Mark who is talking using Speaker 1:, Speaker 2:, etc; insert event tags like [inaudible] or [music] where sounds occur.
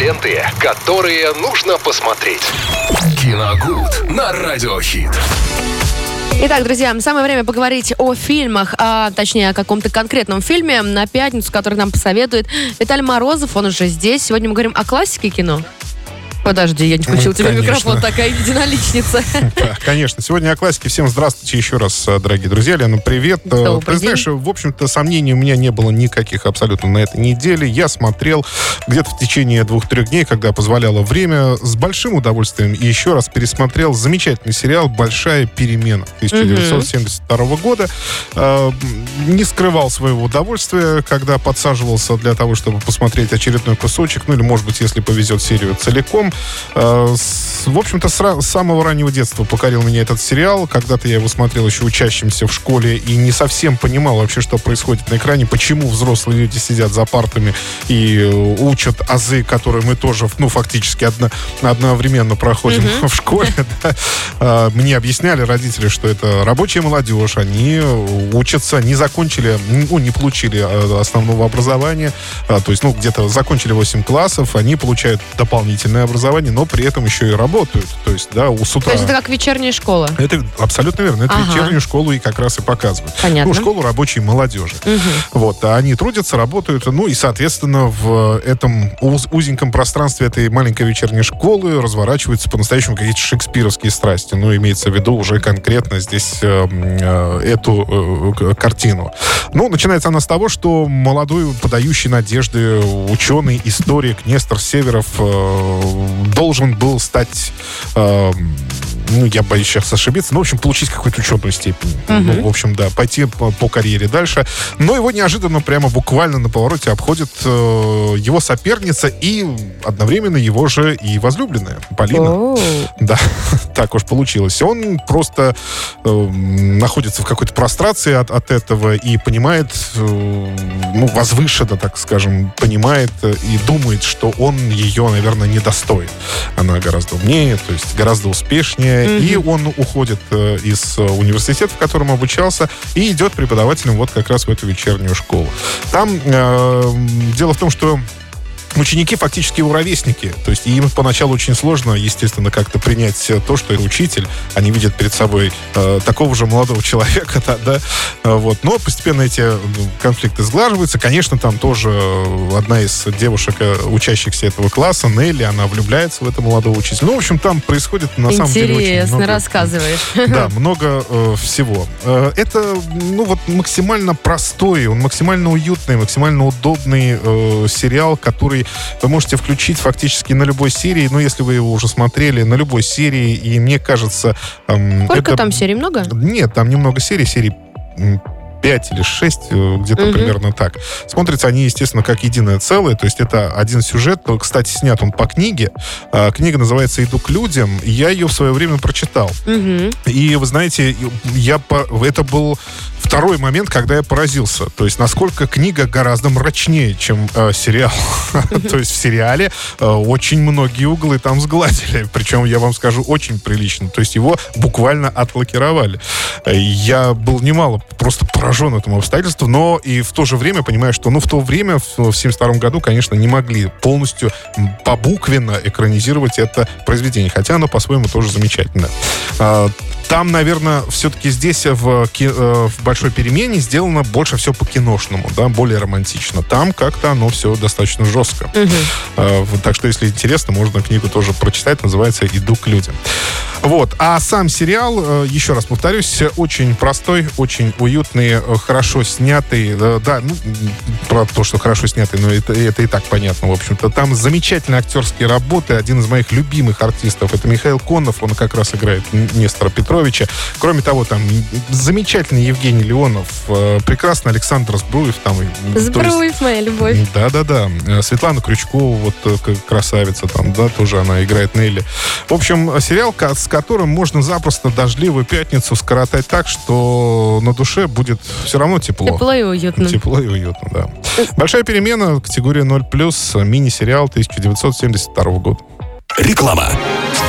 Speaker 1: ленты, которые нужно посмотреть. Киногуд на Радиохит.
Speaker 2: Итак, друзья, самое время поговорить о фильмах, а точнее о каком-то конкретном фильме на пятницу, который нам посоветует Виталий Морозов. Он уже здесь. Сегодня мы говорим о классике кино. Подожди, я не включил тебе
Speaker 3: Конечно.
Speaker 2: микрофон, такая единоличница. [laughs]
Speaker 3: Да, конечно. Сегодня о классике. Всем здравствуйте еще раз, э, дорогие друзья. Лена, привет. Э,
Speaker 2: Добрый
Speaker 3: Ты знаешь, в общем-то, сомнений у меня не было никаких абсолютно на этой неделе. Я смотрел где-то в течение двух-трех дней, когда позволяло время, с большим удовольствием и еще раз пересмотрел замечательный сериал «Большая перемена» 1972 года. Э, Не скрывал своего удовольствия, когда подсаживался для того, чтобы посмотреть очередной кусочек, ну или, может быть, если повезет, серию целиком. Э, В общем-то, с самого раннего детства покорил меня этот сериал. Когда-то я его смотрел еще учащимся в школе и не совсем понимал вообще, что происходит на экране, почему взрослые люди сидят за партами и э, учат азы, которые мы тоже, ну, фактически одно- одновременно проходим [laughs] в школе. да. А, Мне объясняли родители, что это рабочая молодежь, они э, учатся, не закончили, ну, не получили э, основного образования, то есть, ну, где-то закончили 8 классов, они получают дополнительное образование, но при этом еще и работают. То есть, да, у с утра...
Speaker 2: То есть это как вечерняя школа.
Speaker 3: Это абсолютно верно. Это
Speaker 2: Ага.
Speaker 3: вечернюю школу и как раз и показывают.
Speaker 2: Понятно.
Speaker 3: Ну, школу рабочей молодежи. Вот. А они трудятся, работают. Ну, и, соответственно, в этом уз- узеньком пространстве этой маленькой вечерней школы разворачиваются по-настоящему какие-то шекспировские страсти. Ну, имеется в виду уже конкретно здесь э, э, эту э, картину. Ну, начинается она с того, что молодой, подающий надежды ученый, историк Нестор Северов э, должен был стать э, ну, я боюсь сейчас ошибиться, но, в общем, получить какую-то ученую степень. Ну, в общем, да, пойти по, по карьере дальше. Но его неожиданно, прямо буквально на повороте обходит э, его соперница и одновременно его же и возлюбленная, Полина.
Speaker 2: О,
Speaker 3: Да, [laughs] так уж получилось. Он просто э, находится в какой-то прострации от, от этого и понимает, э, ну, возвышенно, так скажем, понимает э, и думает, что он ее, наверное, недостоин. Она гораздо умнее, то есть гораздо успешнее. И он уходит э, из э, университета, в котором обучался, и идет преподавателем вот как раз в эту вечернюю школу. Там э, дело в том, что ученики фактически его ровесники. То есть им поначалу очень сложно, естественно, как-то принять то, что их учитель. Они видят перед собой э, такого же молодого [laughs] человека, да, да, Э, вот. Но постепенно эти э, конфликты сглаживаются. Конечно, там тоже э, одна из девушек, учащихся этого класса, Нелли, она влюбляется в этого молодого учителя. Ну, в общем, там происходит на самом деле очень
Speaker 2: интересно
Speaker 3: много...
Speaker 2: рассказываешь. [laughs]
Speaker 3: Да, много э, всего. Э, это, ну вот, максимально простой, он максимально уютный, максимально удобный э, сериал, который вы можете включить фактически на любой серии, ну, если вы его уже смотрели, на любой серии, и мне кажется... эм,
Speaker 2: Сколько
Speaker 3: это-
Speaker 2: там серий? Много?
Speaker 3: Нет, там немного серий, серий м, 5 или 6, э, где-то
Speaker 2: Мгм.
Speaker 3: примерно так. Смотрятся они, естественно, как единое целое, то есть это один сюжет, но, кстати, снят он по книге. А, Книга называется «Иду к людям», я ее в свое время прочитал.
Speaker 2: Мгм.
Speaker 3: И вы знаете, я по... это был второй момент, когда я поразился. То есть, насколько книга гораздо мрачнее, чем э, сериал. [laughs] То есть, в сериале э, очень многие углы там сгладили. Причем, я вам скажу, очень прилично. То есть, его буквально отлакировали. Э, Я был немало просто поражен этому обстоятельству, но и в то же время понимаю, что, ну, в то время, в, в 72 году, конечно, не могли полностью побуквенно экранизировать это произведение. Хотя оно по-своему тоже замечательно. Там, наверное, все-таки здесь э, в, э, в большой перемене сделано больше все по-киношному, да, более романтично. Там как-то оно все достаточно жестко. Э, вот, Так что, если интересно, можно книгу тоже прочитать. Называется «Иду к людям». Вот. А сам сериал, э, еще раз повторюсь, очень простой, очень уютный, э, хорошо снятый. Э, Да, ну, про то, что хорошо снятый, но это, это и так понятно, в общем-то. Там замечательные актерские работы. Один из моих любимых артистов это Михаил Конов. Он как раз играет Нестора Петровича. Кроме того, там замечательный Евгений Леонов, прекрасный Александр Збруев. Там, то есть-
Speaker 2: моя любовь.
Speaker 3: да-да-да. Светлана Крючкова, вот красавица там, да, тоже она играет Нелли. В общем, сериал, с которым можно запросто дождливую пятницу скоротать так, что на душе будет все равно тепло.
Speaker 2: Тепло и уютно.
Speaker 3: Тепло и уютно, да. Большая перемена, категория 0+, мини-сериал 1972 года.
Speaker 1: Реклама.